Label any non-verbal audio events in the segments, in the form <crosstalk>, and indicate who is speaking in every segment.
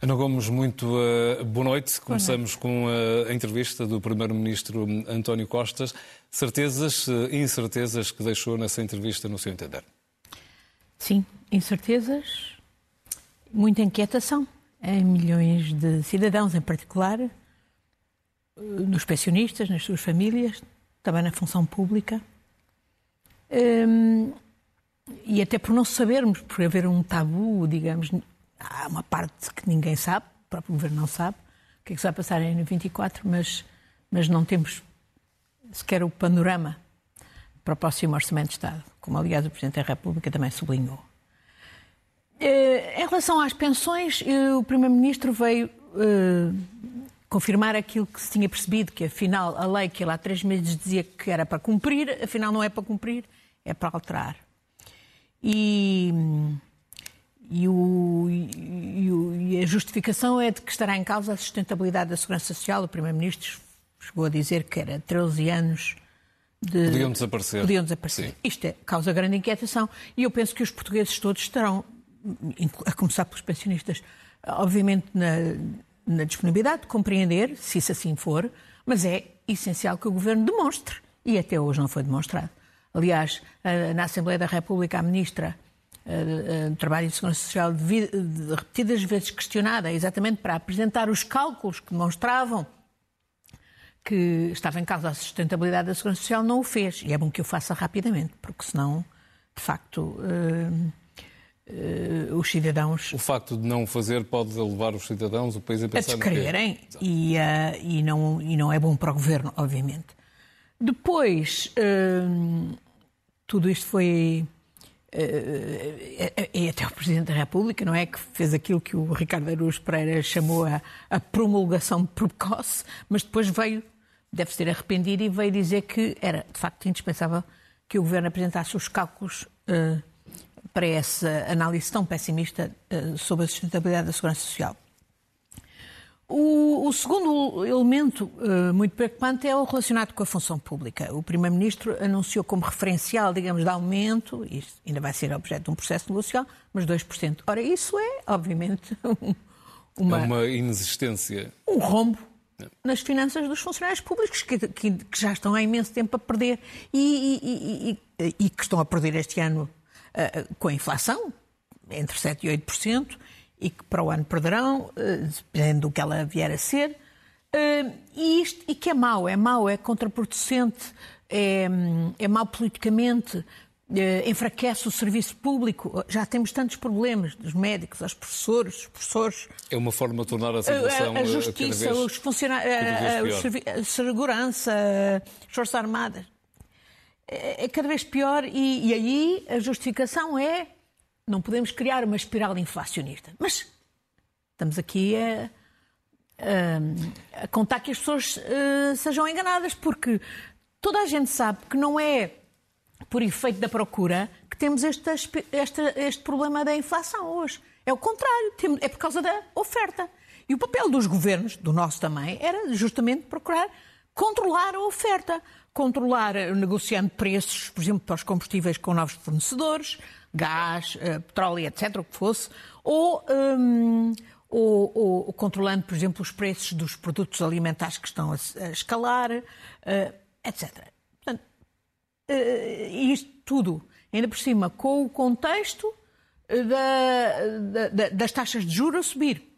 Speaker 1: Ana Gomes, muito uh, boa noite. Começamos com uh, a entrevista do Primeiro-Ministro António Costas. Certezas e uh, incertezas que deixou nessa entrevista, no seu entender?
Speaker 2: Sim, incertezas, muita inquietação em milhões de cidadãos, em particular, nos pensionistas, nas suas famílias, também na função pública. Um, e até por não sabermos, por haver um tabu, digamos, há uma parte que ninguém sabe, o próprio governo não sabe, o que é que se vai passar em 24, mas, mas não temos sequer o panorama para o próximo Orçamento de Estado, como aliás o Presidente da República também sublinhou. Eh, em relação às pensões, eh, o Primeiro-Ministro veio confirmar aquilo que se tinha percebido, que afinal a lei que ele há três meses dizia que era para cumprir, afinal não é para cumprir, é para alterar. E e, o, e, o, e, a justificação é de que estará em causa a sustentabilidade da segurança social. O Primeiro-Ministro chegou a dizer que era 13 anos de...
Speaker 1: Podiam desaparecer.
Speaker 2: Podiam desaparecer. Sim. Isto é, causa grande inquietação e eu penso que os portugueses todos estarão, a começar pelos pensionistas, obviamente na, na disponibilidade de compreender, se isso assim for, mas é essencial que o Governo demonstre, e até hoje não foi demonstrado. Aliás, na Assembleia da República, a Ministra uh, Trabalho e Segurança Social repetidas vezes questionada, exatamente para apresentar os cálculos que demonstravam que estava em causa a sustentabilidade da Segurança Social, não o fez. E é bom que o faça rapidamente, porque senão, de facto, os cidadãos...
Speaker 1: O facto de não fazer pode levar os cidadãos, o país a pensar...
Speaker 2: A descrerem, e, uh, e, não, e não é bom para o Governo, obviamente. Depois, tudo isto foi e até o Presidente da República, não é? Que fez aquilo que o Ricardo Aruz Pereira chamou a, a promulgação precoce, mas depois veio, deve ser arrependido, e veio dizer que era de facto indispensável que o Governo apresentasse os cálculos uh, para essa análise tão pessimista uh, sobre a sustentabilidade da segurança social. O, o, segundo elemento uh, muito preocupante é o relacionado com a função pública. O Primeiro-Ministro anunciou como referencial, digamos, de aumento, isto ainda vai ser objeto de um processo negocial, mas 2%. Ora, isso é, obviamente, <laughs>
Speaker 1: uma, é uma inexistência.
Speaker 2: Um rombo nas finanças dos funcionários públicos, que, que, que, já estão há imenso tempo a perder e, e, e, e que estão a perder este ano com a inflação, entre 7% e 8% e que para o ano perderão, eh, dependendo do que ela vier a ser. Eh, e, isto, e que é mau, é mau, é contraproducente, é, é mau politicamente, enfraquece o serviço público. Já temos tantos problemas, dos médicos, aos professores, os professores.
Speaker 1: É uma forma de tornar a situação
Speaker 2: a, a justiça, vez, os funcionários, a, segurança, as forças armadas. É, é cada vez pior e, e aí a justificação é não podemos criar uma espiral inflacionista. Mas estamos aqui a, a, a contar que as pessoas uh, sejam enganadas, porque toda a gente sabe que não é por efeito da procura que temos este, este, este problema da inflação hoje. É o contrário, é por causa da oferta. E o papel dos governos, do nosso também, era justamente procurar controlar a oferta. Controlar, negociando preços, por exemplo, para os combustíveis com novos fornecedores, gás, uh, petróleo, etc., o que fosse, ou, um, ou, ou, controlando, por exemplo, os preços dos produtos alimentares que estão a, a escalar, uh, etc. Portanto, uh, isto tudo, ainda por cima, com o contexto da, da, das taxas de juros a subir,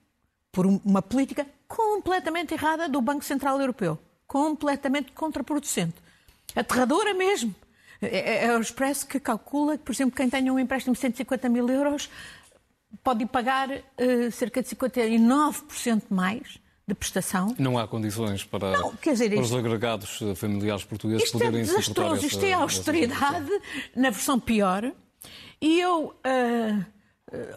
Speaker 2: por uma política completamente errada do Banco Central Europeu, completamente contraproducente, aterradora mesmo. É, é o Expresso que calcula que, por exemplo, quem tenha um empréstimo de 150 mil euros pode pagar uh, cerca de 59% mais de prestação.
Speaker 1: Não há condições para, não, dizer, para os agregados familiares portugueses
Speaker 2: isto
Speaker 1: é poderem é
Speaker 2: desastroso, Isto é austeridade na versão pior. E eu uh,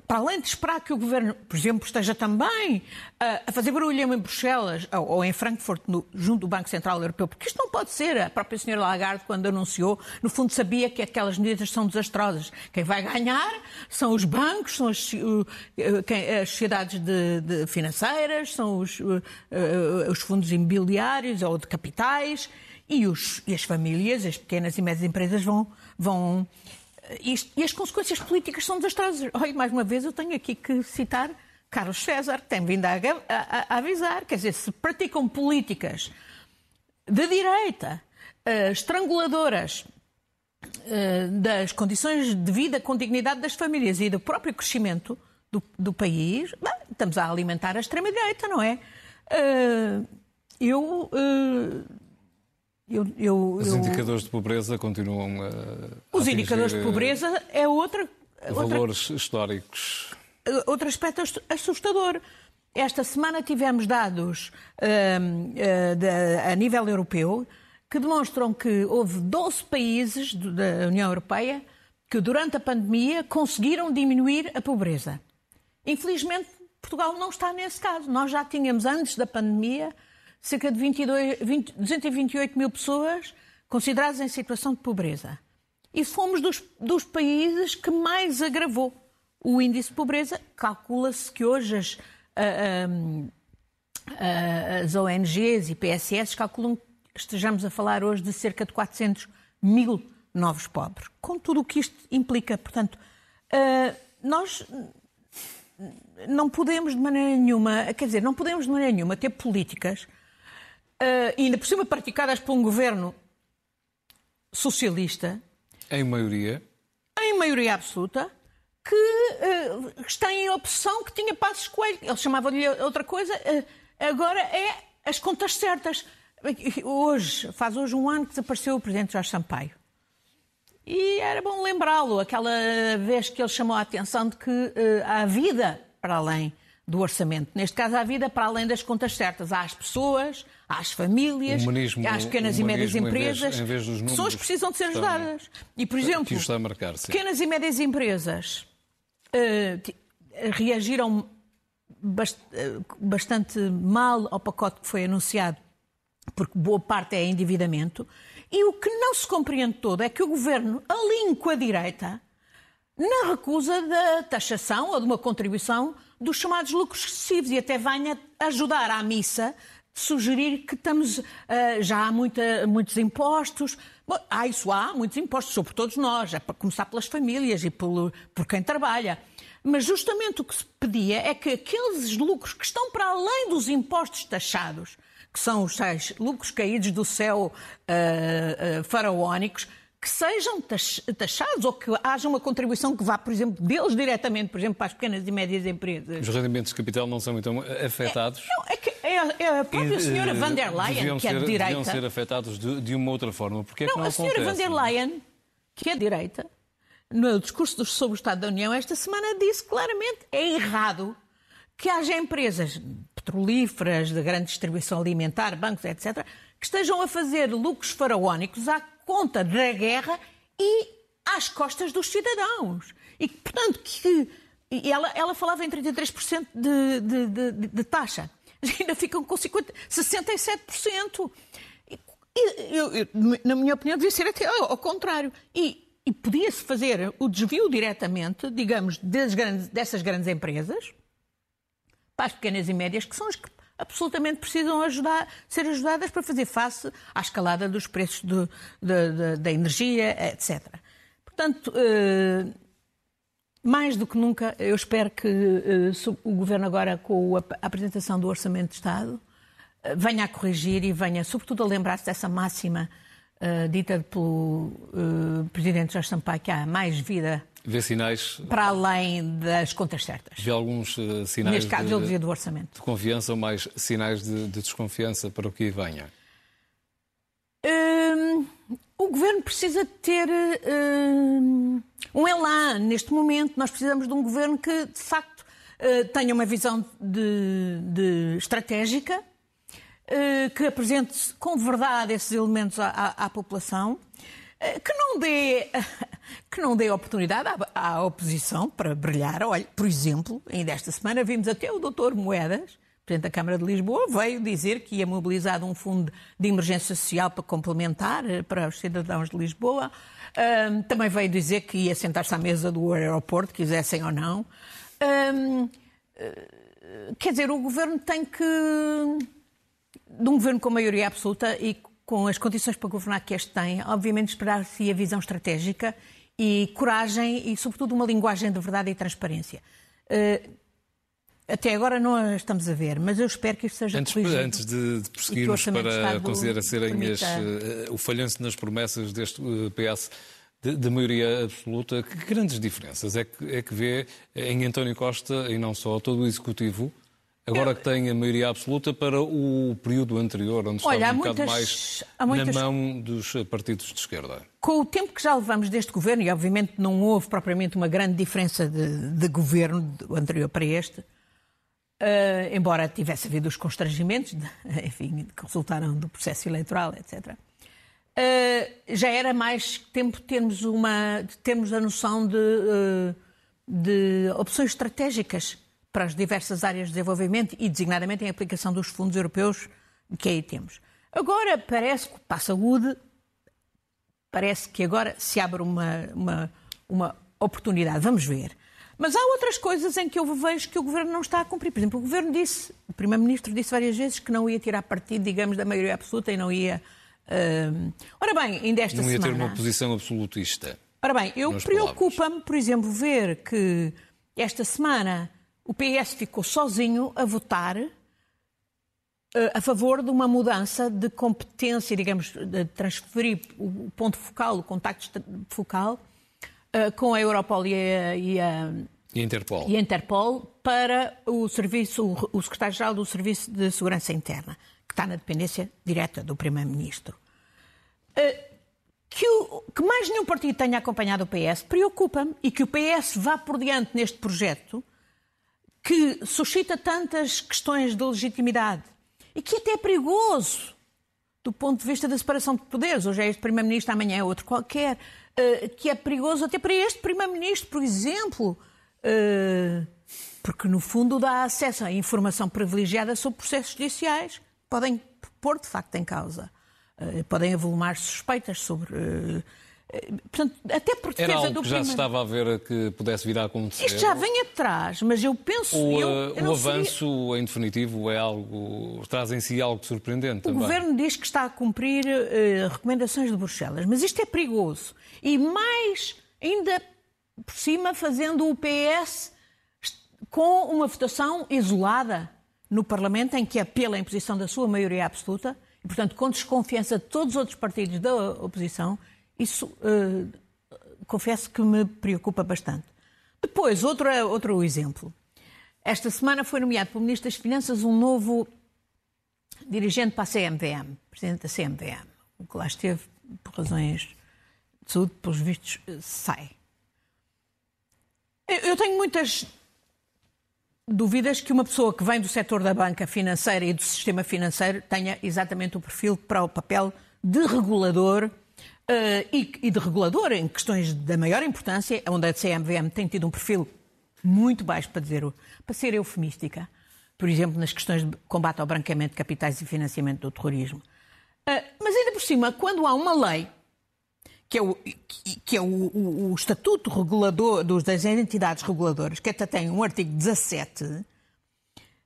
Speaker 2: para além de esperar que o governo, por exemplo, esteja também eh, a fazer barulho em Bruxelas ou em Frankfurt, junto do Banco Central Europeu, porque isto não pode ser. A própria senhora Lagarde, quando anunciou, no fundo sabia que aquelas medidas são desastrosas. Quem vai ganhar são os bancos, são as, eh, as sociedades de, de financeiras, são os, os, fundos imobiliários ou de capitais e, os, e as famílias, as pequenas e médias empresas vão, vão isto, e as consequências políticas são desastrosas. Olha, mais uma vez eu tenho aqui que citar Carlos César, que tem vindo a, a, a avisar. Quer dizer, se praticam políticas de direita, uh, estranguladoras uh, das condições de vida com dignidade das famílias e do próprio crescimento do, do país, bem, estamos a alimentar a extrema-direita, não é? Uh, eu
Speaker 1: eu, eu, Os indicadores de pobreza continuam a.
Speaker 2: Os indicadores de pobreza é outra.
Speaker 1: Valores outra, históricos.
Speaker 2: Outro aspecto assustador. Esta semana tivemos dados uh, uh, de, a nível europeu que demonstram que houve 12 países da União Europeia que, durante a pandemia, conseguiram diminuir a pobreza. Infelizmente, Portugal não está nesse caso. Nós já tínhamos, antes da pandemia, cerca de 22, 20, 228 mil pessoas consideradas em situação de pobreza. E fomos dos, dos países que mais agravou o índice de pobreza. Calcula-se que hoje as, as ONGs e PSS calculam que estejamos a falar hoje de cerca de 400 mil novos pobres, com tudo o que isto implica. Portanto, nós não podemos de maneira nenhuma, quer dizer, não podemos de maneira nenhuma ter políticas uh, ainda por cima praticadas por um governo socialista.
Speaker 1: Em maioria?
Speaker 2: Em maioria absoluta, que uh, está em opção que tinha passos coelho. Ele chamava-lhe outra coisa, uh, agora é as contas certas. Hoje, faz hoje um ano que desapareceu o presidente Jorge Sampaio. E era bom lembrá-lo, aquela vez que ele chamou a atenção de que uh, há vida para além do orçamento. Neste caso, há vida para além das contas certas. Há as pessoas, às famílias, humanismo, às pequenas e médias empresas,
Speaker 1: em vez, em vez
Speaker 2: pessoas precisam de ser ajudadas. E, por exemplo,
Speaker 1: marcar,
Speaker 2: pequenas e médias empresas uh, reagiram bast uh, bastante mal ao pacote que foi anunciado, porque boa parte é endividamento. E o que não se compreende todo é que o governo alinha com a direita na recusa da taxação ou de uma contribuição dos chamados lucros excessivos e até venha ajudar à missa sugerir que estamos, uh, já há muita, muitos impostos. Bom, há isso há, muitos impostos, sobre todos nós, é para começar pelas famílias e por, por quem trabalha. Mas justamente o que se pedia é que aqueles lucros que estão para além dos impostos taxados, que são os tais lucros caídos do céu uh, uh, faraónicos, que sejam taxados ou que haja uma contribuição que vá, por exemplo, deles diretamente, por exemplo, para as pequenas e médias empresas.
Speaker 1: Os rendimentos de capital não são então afetados?
Speaker 2: É, não, é, que é, é a própria e, senhora van der Leyen, que é de direita.
Speaker 1: Deviam ser afetados de, de uma outra forma. Porque é
Speaker 2: não,
Speaker 1: que não
Speaker 2: a senhora van der Leyen, que é de direita, no discurso sobre o Estado da União esta semana disse claramente é errado que haja empresas petrolíferas, de grande distribuição alimentar, bancos, etc., que estejam a fazer lucros faraónicos à conta da guerra e às costas dos cidadãos. E, portanto, que ela, ela falava em 33% de, de, de, de taxa. Ainda ficam com 50, 67%. E, eu, eu, na minha opinião, devia ser até ao contrário. E, e podia-se fazer o desvio diretamente, digamos, grandes, dessas grandes empresas para as pequenas e médias, que são as que absolutamente precisam ajudar, ser ajudadas para fazer face à escalada dos preços de, de, de, da energia, etc. Portanto, eh, mais do que nunca, eu espero que eh, o Governo agora, com a apresentação do Orçamento de Estado, eh, venha a corrigir e venha, sobretudo, a lembrar-se dessa máxima dita pelo Presidente Jorge Sampaio, que há mais vida
Speaker 1: Vê sinais.
Speaker 2: Para além das contas certas.
Speaker 1: Vê alguns uh, sinais.
Speaker 2: Neste caso, de, eu dizia do orçamento.
Speaker 1: De confiança ou mais sinais de, de desconfiança para o que venha?
Speaker 2: Hum, o governo precisa ter hum, um elan neste momento. Nós precisamos de um governo que, de facto, uh, tenha uma visão de, de estratégica, uh, que apresente com verdade esses elementos à, à, à população, que não dê que não dê oportunidade à, à, oposição para brilhar. Olha, por exemplo, ainda esta semana vimos até o doutor Moedas, Presidente da Câmara de Lisboa, veio dizer que ia mobilizar um fundo de emergência social para complementar eh, para os cidadãos de Lisboa. Um, também veio dizer que ia sentar-se à mesa do aeroporto, quisessem ou não. Um, eh, quer dizer, o governo tem que. De um governo com maioria absoluta e com as condições para governar que este tem, obviamente esperar-se a visão estratégica e coragem e, sobretudo, uma linguagem de verdade e transparência. Uh, até agora não a estamos a ver, mas eu espero que isto seja
Speaker 1: antes, Antes de, de prosseguirmos para considerar serem as, uh, o falhanço nas promessas deste uh, PS de, de, maioria absoluta, que grandes diferenças é que, é que vê em António Costa, e não só, todo o Executivo, agora que tem a maioria absoluta, para o período anterior, onde
Speaker 2: Olha,
Speaker 1: estava um bocado mais muitas... na mão dos partidos de esquerda?
Speaker 2: Com o tempo que já levamos deste governo, e obviamente não houve propriamente uma grande diferença de, de governo do anterior para este, Uh, embora tivesse havido os constrangimentos, de, <laughs> enfim, que resultaram do processo eleitoral, etc. Uh, ah, já era mais tempo termos, uma, termos a noção de, uh, de opções estratégicas para as diversas áreas de desenvolvimento e, designadamente, em aplicação dos fundos europeus que aí temos. Agora, parece que para a saúde, parece que agora se abre uma, uma, uma oportunidade. Vamos ver. Mas há outras coisas em que eu vejo que o Governo não está a cumprir. Por exemplo, o Governo disse, o Primeiro-Ministro disse várias vezes que não ia tirar partido, digamos, da maioria absoluta e não ia. Uh... Ora bem, ainda esta
Speaker 1: semana.
Speaker 2: Não
Speaker 1: ia ter uma posição absolutista.
Speaker 2: Ora bem, eu preocupa-me, por exemplo, ver que esta semana o PS ficou sozinho a votar uh, a favor de uma mudança de competência, digamos, de transferir o ponto focal, o contacto focal uh, com a Europol e a, e a,
Speaker 1: e Interpol.
Speaker 2: e Interpol para o serviço, o secretário-geral do Serviço de Segurança Interna, que está na dependência direta do Primeiro-Ministro. Uh, que, o, que, mais nenhum partido tenha acompanhado o PS preocupa-me e que o PS vá por diante neste projeto que suscita tantas questões de legitimidade e que até é perigoso do ponto de vista da separação de poderes. Hoje é este Primeiro-Ministro, amanhã é outro qualquer. Eh, que é perigoso até para este Primeiro-Ministro, por exemplo, uh, porque no fundo dá acesso à informação privilegiada sobre processos judiciais, podem pôr de facto em causa, uh, podem avolumar suspeitas sobre Portanto, até por
Speaker 1: defesa Era algo que já se estava a ver que pudesse vir a acontecer?
Speaker 2: Isto já vem atrás, mas eu penso...
Speaker 1: O,
Speaker 2: eu,
Speaker 1: eu o avanço, seria... em definitivo, é algo... traz em si algo surpreendente
Speaker 2: o
Speaker 1: também.
Speaker 2: Governo diz que está a cumprir uh, recomendações de Bruxelas, mas isto é perigoso. E mais, ainda por cima, fazendo o PS com uma votação isolada no Parlamento, em que apela a imposição da sua maioria absoluta, e, portanto, com desconfiança de todos os outros partidos da oposição, isso, uh, confesso que me preocupa bastante. Depois, outro, outro exemplo. Esta semana foi nomeado pelo Ministro das Finanças um novo dirigente para a CMVM, presidente da CMVM, o que lá esteve por razões de saúde, pelos vistos, sai. Eu tenho muitas dúvidas que uma pessoa que vem do setor da banca financeira e do sistema financeiro tenha exatamente o perfil para o papel de regulador e, e, de regulador em questões da maior importância, onde a CMVM tem tido um perfil muito baixo, para, dizer, para ser eufemística, por exemplo, nas questões de combate ao branqueamento de capitais e financiamento do terrorismo. Uh, mas ainda por cima, quando há uma lei, que é o, que é o, o, o Estatuto Regulador das Entidades Reguladoras, que até tem um artigo 17,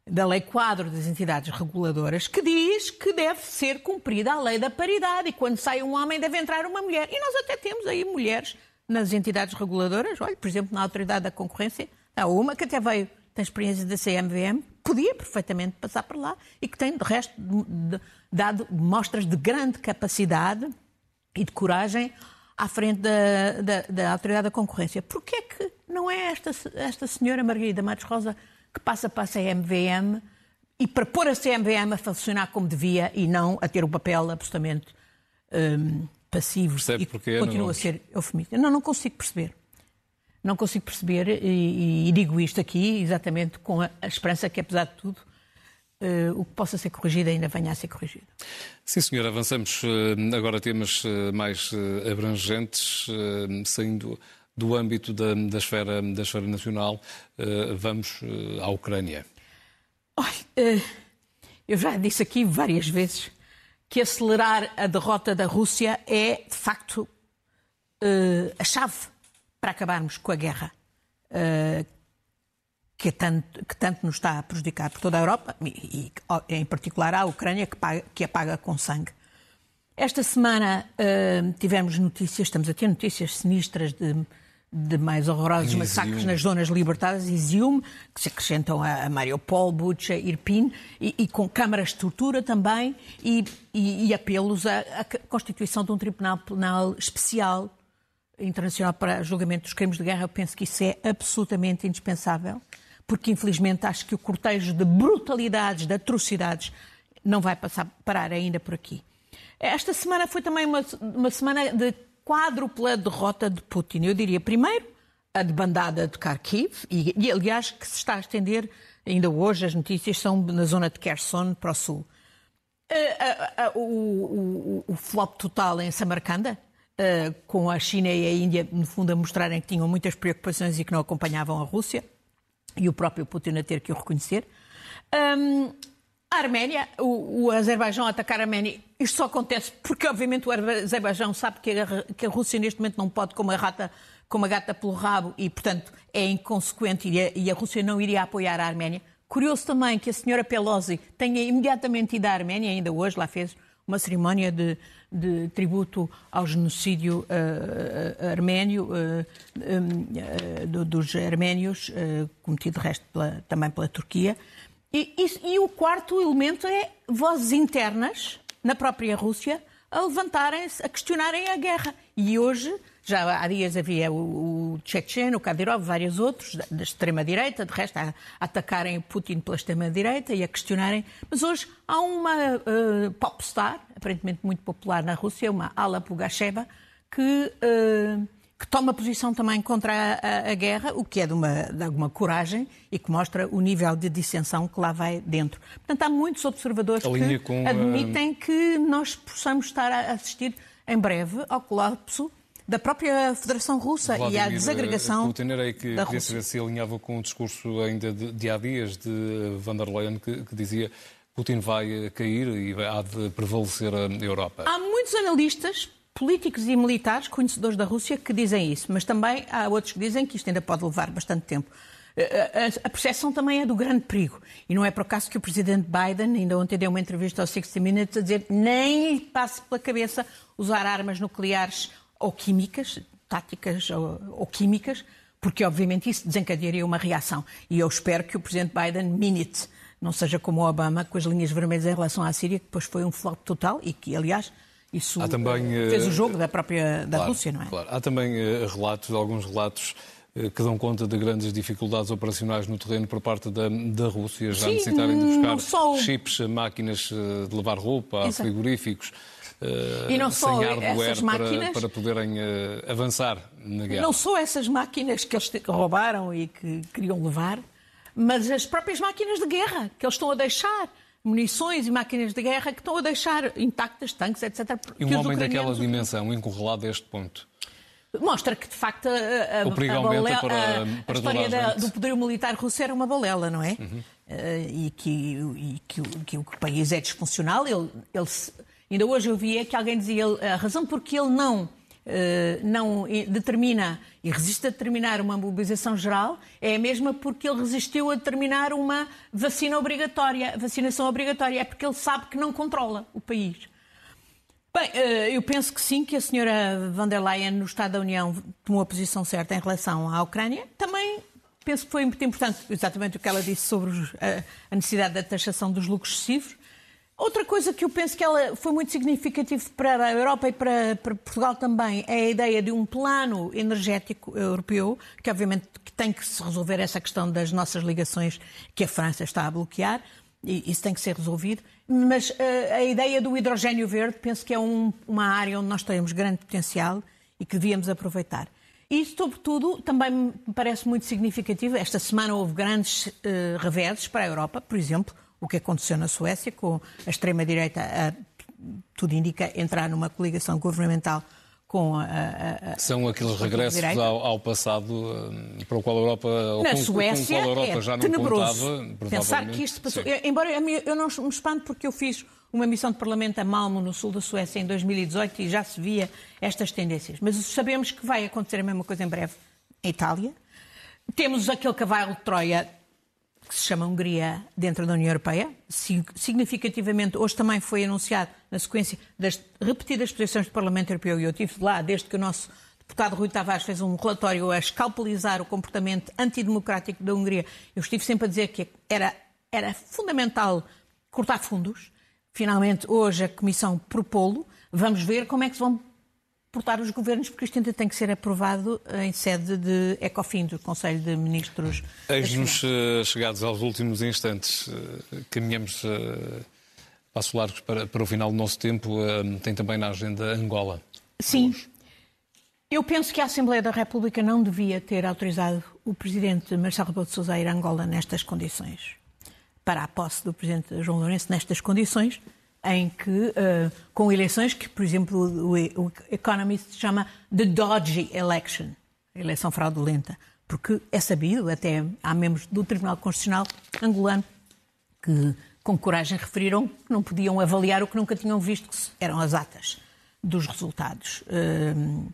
Speaker 2: da Lei Quadro das Entidades Reguladoras, que diz que deve ser cumprida a lei da paridade e quando sai um homem deve entrar uma mulher. E nós até temos aí mulheres nas entidades reguladoras, olha, por exemplo, na Autoridade da Concorrência, há uma que até veio, tem experiência da CMVM, podia perfeitamente passar por lá e que tem, de resto, dado mostras de grande capacidade e de coragem à frente da, da, da Autoridade da Concorrência. Porquê é que não é esta, esta senhora Margarida Matos Rosa que passa para a CMVM e para pôr a CMVM a funcionar como devia e não a ter o um papel absolutamente um, passivo
Speaker 1: Percebe
Speaker 2: e
Speaker 1: porque
Speaker 2: continua
Speaker 1: não...
Speaker 2: a ser eufemista. Não, não consigo perceber. Não consigo perceber e, e, digo isto aqui exatamente com a, a esperança que, apesar de tudo, o que possa ser corrigido ainda venha a ser corrigido.
Speaker 1: Sim, senhor. Avançamos agora a temas mais abrangentes, saindo do âmbito da, da, esfera, da esfera nacional. Vamos à Ucrânia.
Speaker 2: Olha, eu já disse aqui várias vezes que acelerar a derrota da Rússia é, de facto, a chave para acabarmos com a guerra que, tanto, que tanto nos está a prejudicar por toda a Europa e, e em particular a Ucrânia, que, paga, que a paga com sangue. Esta semana tivemos notícias, estamos a ter notícias sinistras de, de mais horrorosos massacres nas zonas libertadas, Izium, que se acrescentam a Mariupol, Bucha, Irpin, e, e, com câmaras de tortura também, e, e, e apelos à, à, constituição de um tribunal penal especial internacional para julgamento dos crimes de guerra. Eu penso que isso é absolutamente indispensável porque infelizmente acho que o cortejo de brutalidades, de atrocidades, não vai passar, parar ainda por aqui. Esta semana foi também uma, uma semana de quádrupla derrota de Putin. Eu diria, primeiro, a debandada de Kharkiv, e, e aliás que se está a estender, ainda hoje as notícias são na zona de Kherson, para o sul. o, o, o, flop total em Samarcanda, com a China e a Índia, no fundo, a mostrarem que tinham muitas preocupações e que não acompanhavam a Rússia e o próprio Putin a ter que o reconhecer. Um, a Arménia, o, o Azerbaijão atacar a Arménia, isto só acontece porque, obviamente, o Azerbaijão sabe que a, que a Rússia neste momento não pode como a rata, como a gata pelo rabo e, portanto, é inconsequente e a, e a Rússia não iria apoiar a Arménia. Curioso também que a senhora Pelosi tenha imediatamente ido à Arménia, ainda hoje lá fez uma cerimónia de, de tributo ao genocídio uh, arménio, uh, um, dos arménios, cometido de resto pela, também pela Turquia. E, e, e, o quarto elemento é vozes internas na própria Rússia a levantarem-se, a questionarem a guerra. E hoje já há dias havia o, o Chechen, o Kadyrov, vários outros da, da extrema-direita, de resto, a, a atacarem Putin pela extrema-direita e a questionarem. Mas hoje há uma uh, popstar, aparentemente muito popular na Rússia, uma Ala Pugacheva, que, uh, que toma posição também contra a, a, a, guerra, o que é de, uma, de alguma coragem e que mostra o nível de dissensão que lá vai dentro. Portanto, há muitos observadores que com, admitem uh... que nós possamos estar a assistir em breve ao colapso da própria Federação Russa Vladimir e à desagregação Putin era aí
Speaker 1: que
Speaker 2: da
Speaker 1: queria saber se alinhava com o discurso ainda de, de há dias de van der Leyen que, que dizia Putin vai cair e há de prevalecer a Europa.
Speaker 2: Há muitos analistas políticos e militares conhecedores da Rússia que dizem isso, mas também há outros que dizem que isto ainda pode levar bastante tempo. A percepção também é do grande perigo. E não é por acaso que o presidente Biden, ainda ontem deu uma entrevista ao 60 Minutes, a dizer nem lhe passe pela cabeça usar armas nucleares ou químicas, táticas ou, ou químicas, porque obviamente isso desencadearia uma reação. E eu espero que o Presidente Biden minite, não seja como o Obama, com as linhas vermelhas em relação à Síria, que depois foi um flop total e que, aliás, isso também, eh, fez o jogo da própria da claro, Rússia, não é?
Speaker 1: Claro. Há também uh, relatos, alguns relatos que dão conta de grandes dificuldades operacionais no terreno por parte da, da Rússia, já Sim, necessitarem de buscar só... chips, máquinas de lavar roupa, Exato. frigoríficos uh, e não só essas máquinas, para, para poderem uh, avançar na guerra.
Speaker 2: Não só essas máquinas que eles roubaram e que queriam levar, mas as próprias máquinas de guerra que eles estão a deixar munições e máquinas de guerra que estão a deixar intactas, tanques, etc.
Speaker 1: E um homem daquela dimensão, encurralado a este ponto?
Speaker 2: Mostra que, de facto, a, a, a, balela, para, para a história da, do poder militar russo era uma balela, não é? Uhum. Uh, e, que, e que, que, o país é disfuncional. Ele, ele Ainda hoje eu via que alguém dizia a razão porque ele não, não determina e resiste a determinar uma mobilização geral é a mesma porque ele resistiu a determinar uma vacina obrigatória, vacinação obrigatória. É porque ele sabe que não controla o país. Bem, eh, eu penso que sim, que a senhora van der Leyen, no Estado da União, tomou a posição certa em relação à Ucrânia. Também penso que foi muito importante, exatamente o que ela disse sobre a necessidade da taxação dos lucros excessivos. Outra coisa que eu penso que ela foi muito significativo para a Europa e para, para, Portugal também é a ideia de um plano energético europeu, que obviamente tem que se resolver essa questão das nossas ligações que a França está a bloquear, e isso tem que ser resolvido. Mas uh, a ideia do hidrogênio verde penso que é um, uma área onde nós temos grande potencial e que devíamos aproveitar. E, sobretudo, também me parece muito significativo, esta semana houve grandes uh, reveses para a Europa, por exemplo, o que aconteceu na Suécia, com a extrema-direita, tudo indica, entrar numa coligação governamental com a, a,
Speaker 1: a São aqueles regressos ao, ao, passado eh, para o qual a Europa,
Speaker 2: Na com, Suécia, com a Europa é já não tenebroso. contava. Pensar que isto passou. Eu, embora eu não me espanto porque eu fiz uma missão de parlamento a Malmo, no sul da Suécia, em 2018 e já se via estas tendências. Mas sabemos que vai acontecer a mesma coisa em breve em Itália. Temos aquele cavalo de Troia que se chama Hungria dentro da União Europeia. Significativamente, hoje também foi anunciado, na sequência das repetidas posições do Parlamento Europeu, e eu estive lá desde que o nosso deputado Rui Tavares fez um relatório a escalpelizar o comportamento antidemocrático da Hungria. Eu estive sempre a dizer que era, era fundamental cortar fundos. Finalmente, hoje a Comissão propô-lo. Vamos ver como é que se vão portar os governos, porque isto ainda tem que ser aprovado em sede de ECOFIN, do Conselho de Ministros.
Speaker 1: Eis-nos uh, chegados aos últimos instantes. Uh, caminhamos uh, passos largos para, para o final do nosso tempo. Tem também na agenda Angola.
Speaker 2: Sim. Eu penso que a Assembleia da República não devia ter autorizado o Presidente Marcelo Rebelo de Sousa a ir a Angola nestas condições. Para a posse do Presidente João Lourenço nestas condições, em que, uh, com eleições que, por exemplo, o, o Economist chama the dodgy election, eleição fraudulenta, porque é sabido, até há membros do Tribunal Constitucional angolano que, com coragem, referiram que não podiam avaliar o que nunca tinham visto, que eram as atas dos resultados. Uh,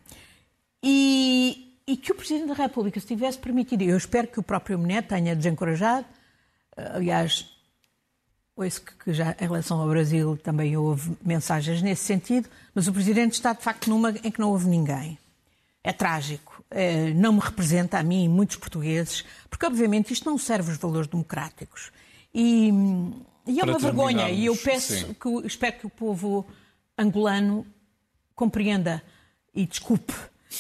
Speaker 2: e, e, que o Presidente da República se tivesse permitido, eu espero que o próprio Menet tenha desencorajado, aliás, Ouço que já em relação ao Brasil também houve mensagens nesse sentido, mas o Presidente está de facto numa em que não houve ninguém. É trágico, é, não me representa a mim e muitos portugueses, porque obviamente isto não serve os valores democráticos. E, e é uma vergonha, e eu peço, que, espero que o povo angolano compreenda e desculpe,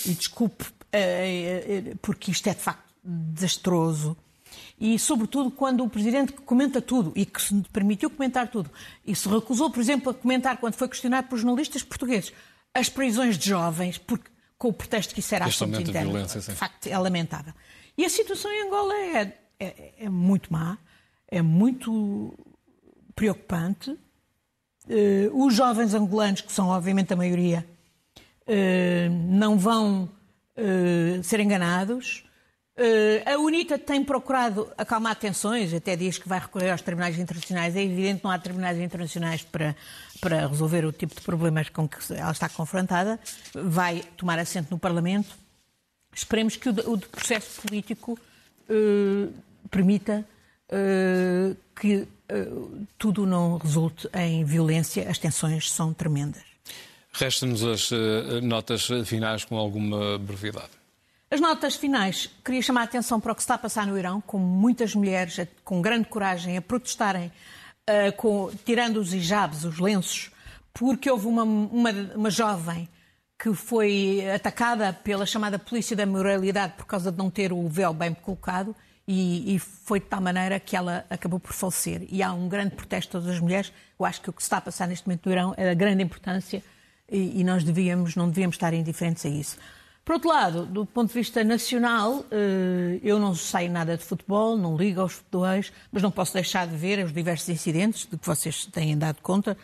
Speaker 2: e desculpe, é, é, porque isto é de facto desastroso e, sobretudo, quando o Presidente comenta tudo e que se permitiu comentar tudo e se recusou, por exemplo, a comentar quando foi questionado por jornalistas portugueses as prisões de jovens, porque, com o pretexto que isso era assunto interno. De facto, é lamentável. E a situação em Angola é, é, é muito má, é muito preocupante. Uh, os jovens angolanos, que são obviamente a maioria, uh, não vão uh, ser enganados. Uh, a UNITA tem procurado acalmar tensões, até diz que vai recorrer aos tribunais internacionais. É evidente que não há tribunais internacionais para, para resolver o tipo de problemas com que ela está confrontada. Vai tomar assento no Parlamento. Esperemos que o, o processo político uh, permita uh, que tudo não resulte em violência. As tensões são tremendas.
Speaker 1: Restam-nos as notas finais com alguma brevidade.
Speaker 2: As notas finais, queria chamar a atenção para o que se está a passar no Irão, com muitas mulheres com grande coragem a protestarem, uh, com, tirando os hijabs, os lenços, porque houve uma, uma, uma jovem que foi atacada pela chamada polícia da moralidade por causa de não ter o véu bem colocado e, e, foi de tal maneira que ela acabou por falecer. E há um grande protesto de todas as mulheres. Eu acho que o que se está a passar neste momento no Irão é da grande importância e, e nós devíamos, não devíamos estar indiferentes a isso. Por outro lado, do ponto de vista nacional, eh, eu não sei nada de futebol, não ligo aos futeboleiros, mas não posso deixar de ver os diversos incidentes de que vocês têm dado conta.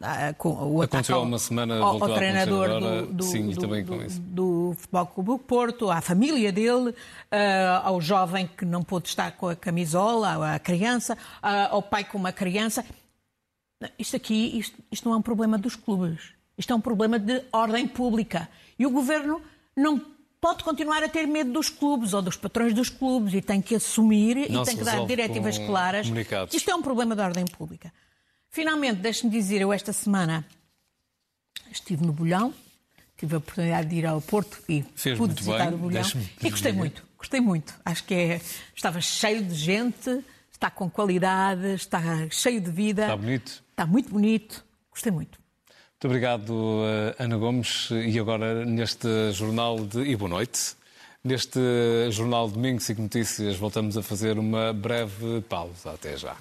Speaker 1: Ah, com o Aconteceu há uma semana
Speaker 2: ao, ao treinador do, do, Sim, do, também com isso. do Futebol Clube do Porto, à família dele, uh, ao jovem que não pôde estar com a camisola, à criança, uh, ao pai com uma criança. Isto aqui, isto, isto não é um problema dos clubes. Isto é um problema de ordem pública. E o governo não pode continuar a ter medo dos clubes ou dos patrões dos clubes e tem que assumir não e tem que dar diretivas claras. Isto é um problema da ordem pública. Finalmente, deixe-me dizer, eu esta semana estive no Bolhão, tive a oportunidade de ir ao Porto e
Speaker 1: Fez
Speaker 2: pude visitar
Speaker 1: bem.
Speaker 2: o Bolhão. E gostei muito, gostei muito. Acho que é, estava cheio de gente, está com qualidade, está cheio de vida.
Speaker 1: Está bonito.
Speaker 2: Está muito bonito, gostei muito.
Speaker 1: Muito obrigado, eh, Ana Gomes. E agora, neste jornal de. E boa noite. Neste jornal Domingo 5 Notícias, voltamos a fazer uma breve pausa. Até já.